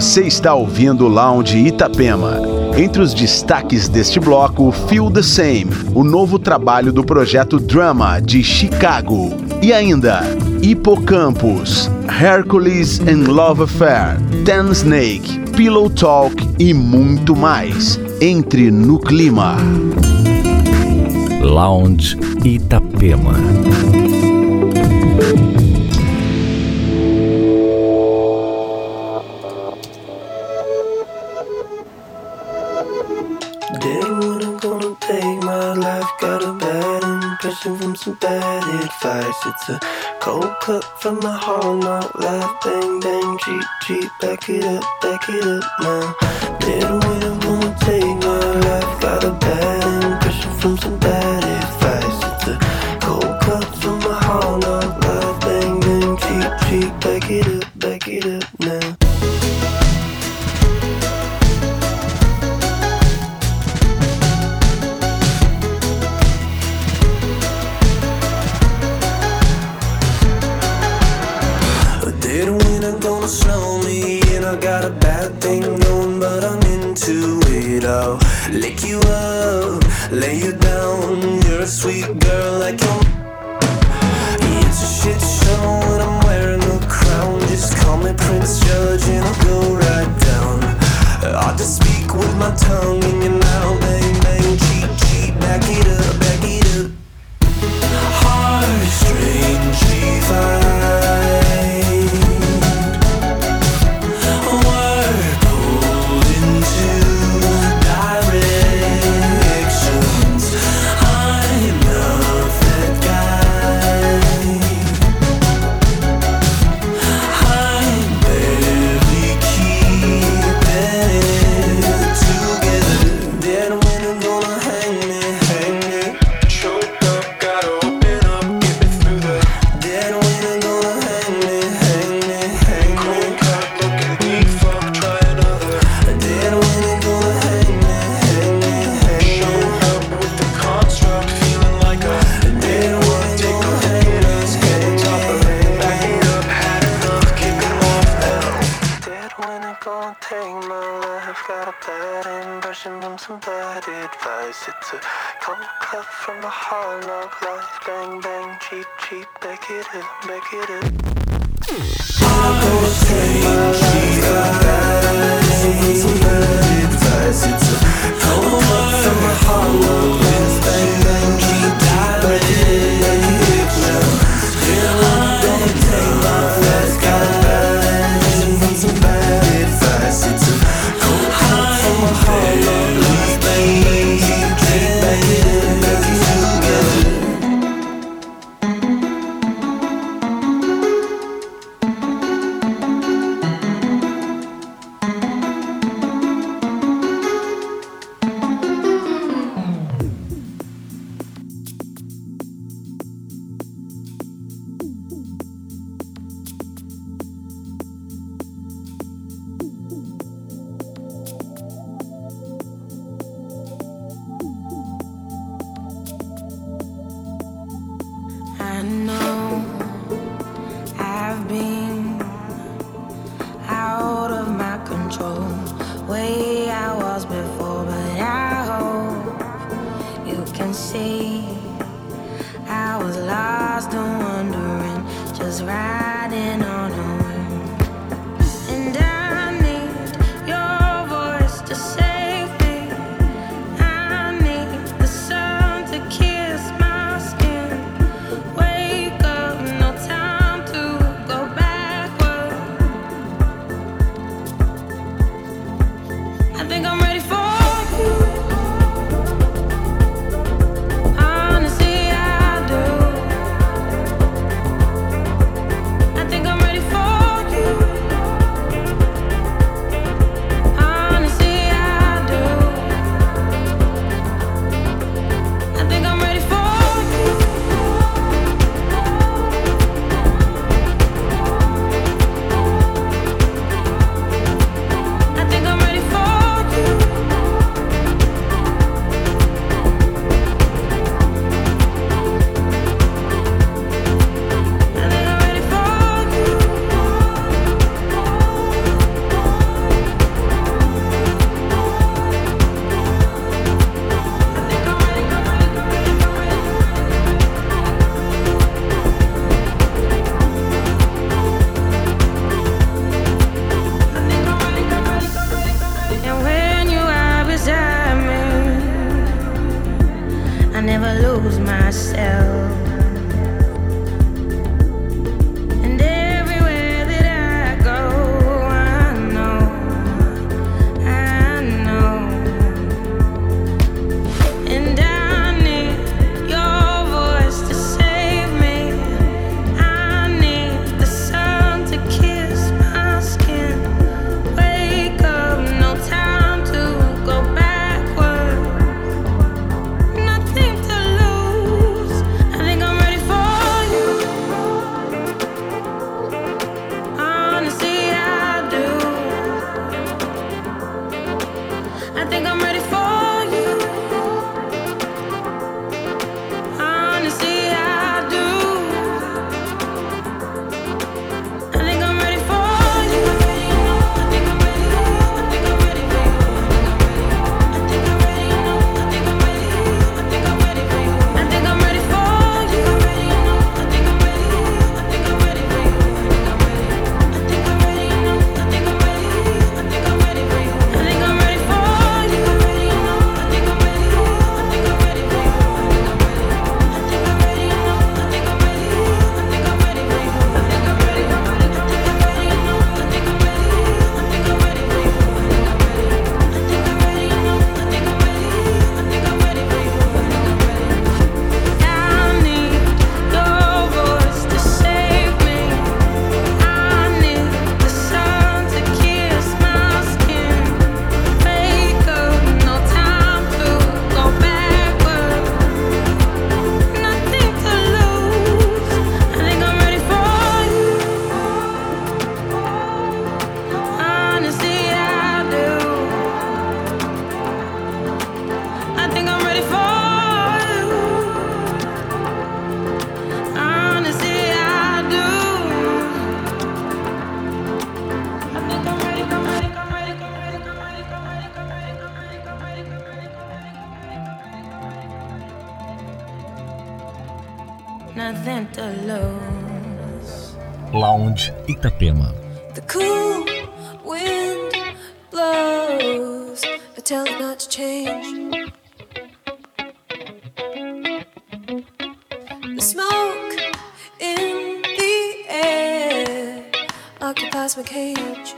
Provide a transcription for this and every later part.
Você está ouvindo o Lounge Itapema. Entre os destaques deste bloco, Feel the Same, o novo trabalho do projeto Drama de Chicago. E ainda, Hippocampus, Hercules and Love Affair, Ten Snake, Pillow Talk e muito mais. Entre no clima. Lounge Itapema. Advice. It's a cold cut from my not life. Bang, bang, cheap, cheap. Back it up, back it up now. Little I'm gonna take my life. Got a bad impression from some bad lick you up, lay you down. You're a sweet girl like your. It's a shit show and I'm wearing a crown. Just call me Prince Judge and I'll go right down. I just speak with my tongue in your mouth, bang bang, cheat cheat, back it up. I was lost and wondering just right. My cage.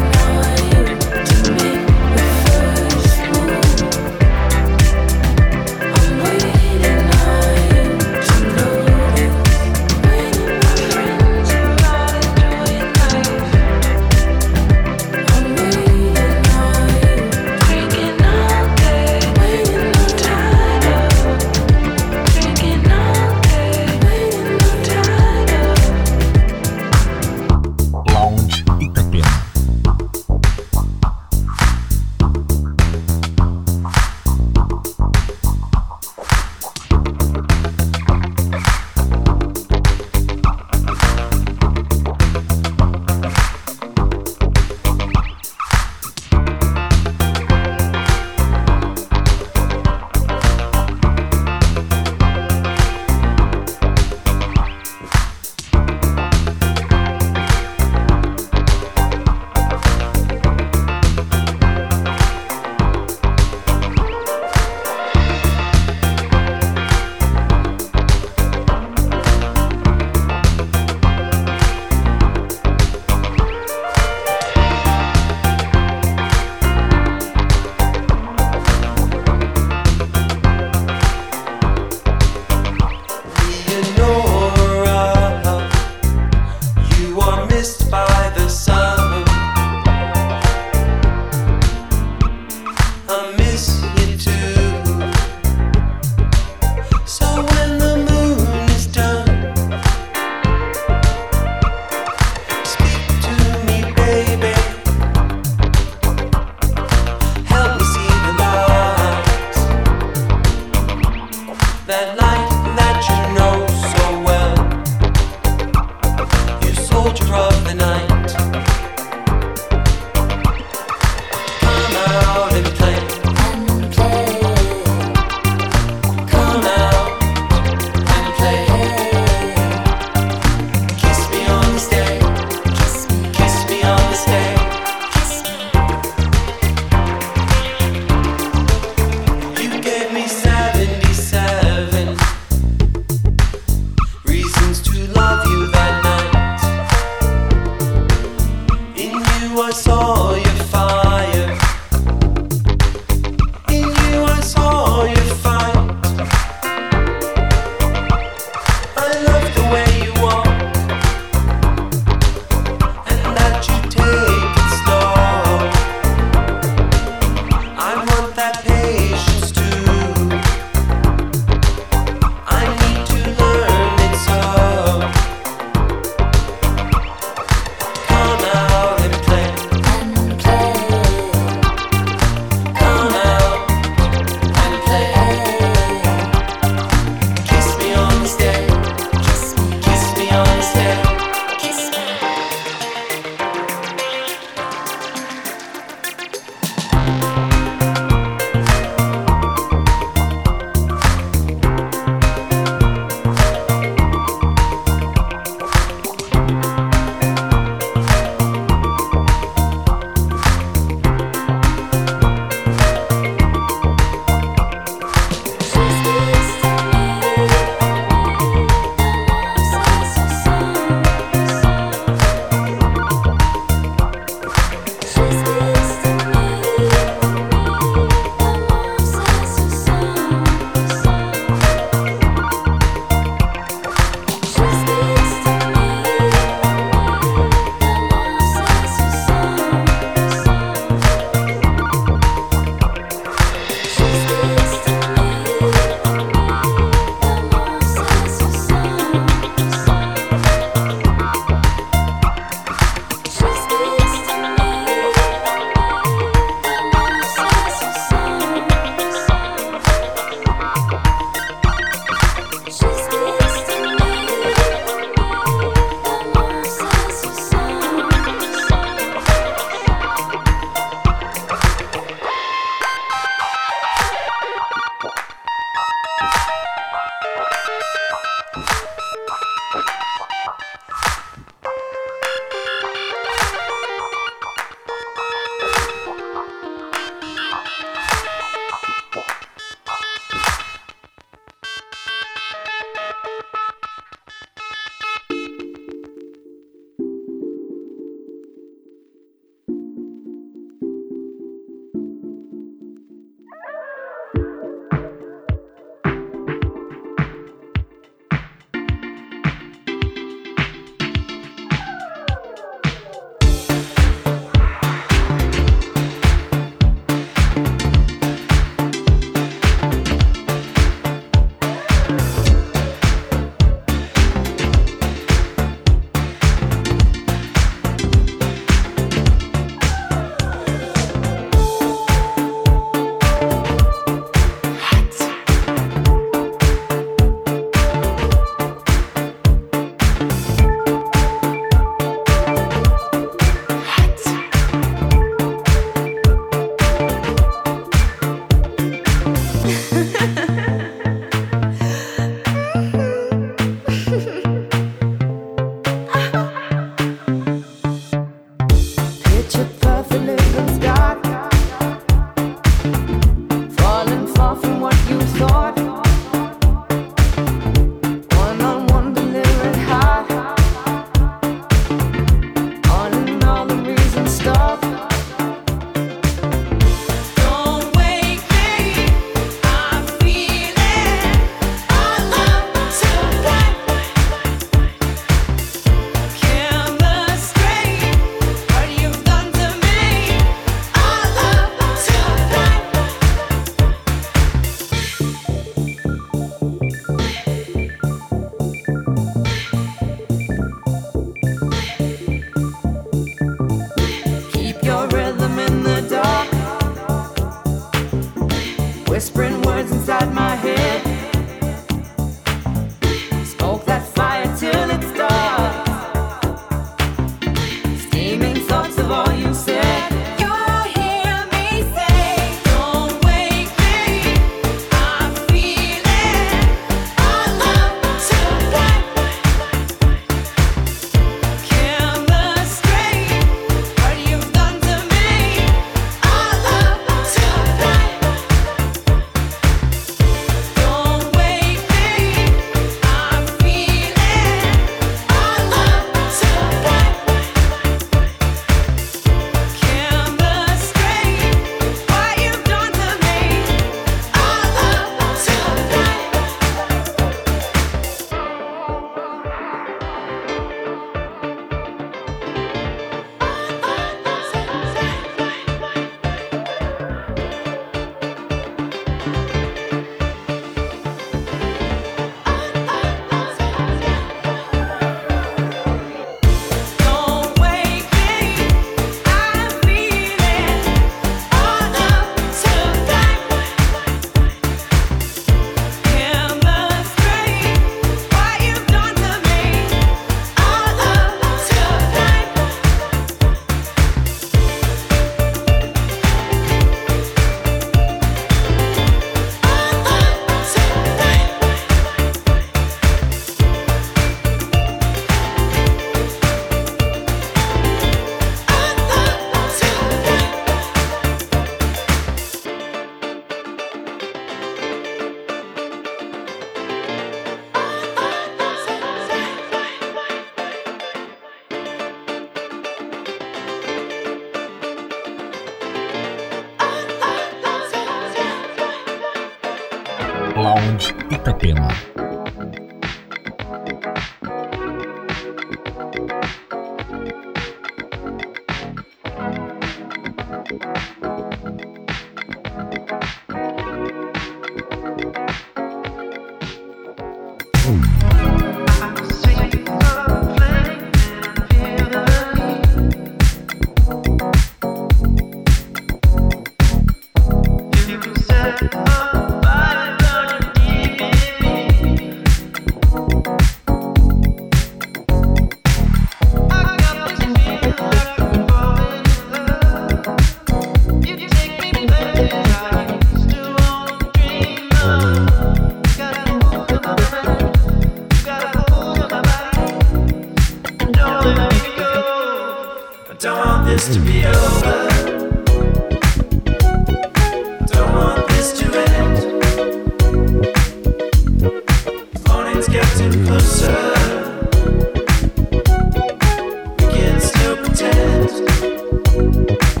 pretend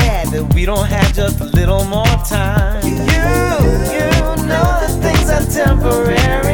glad that we don't have just a little more time. You, you know that things are temporary.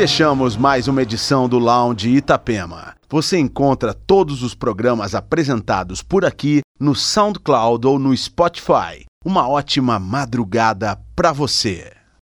Fechamos mais uma edição do Lounge Itapema. Você encontra todos os programas apresentados por aqui no SoundCloud ou no Spotify. Uma ótima madrugada para você.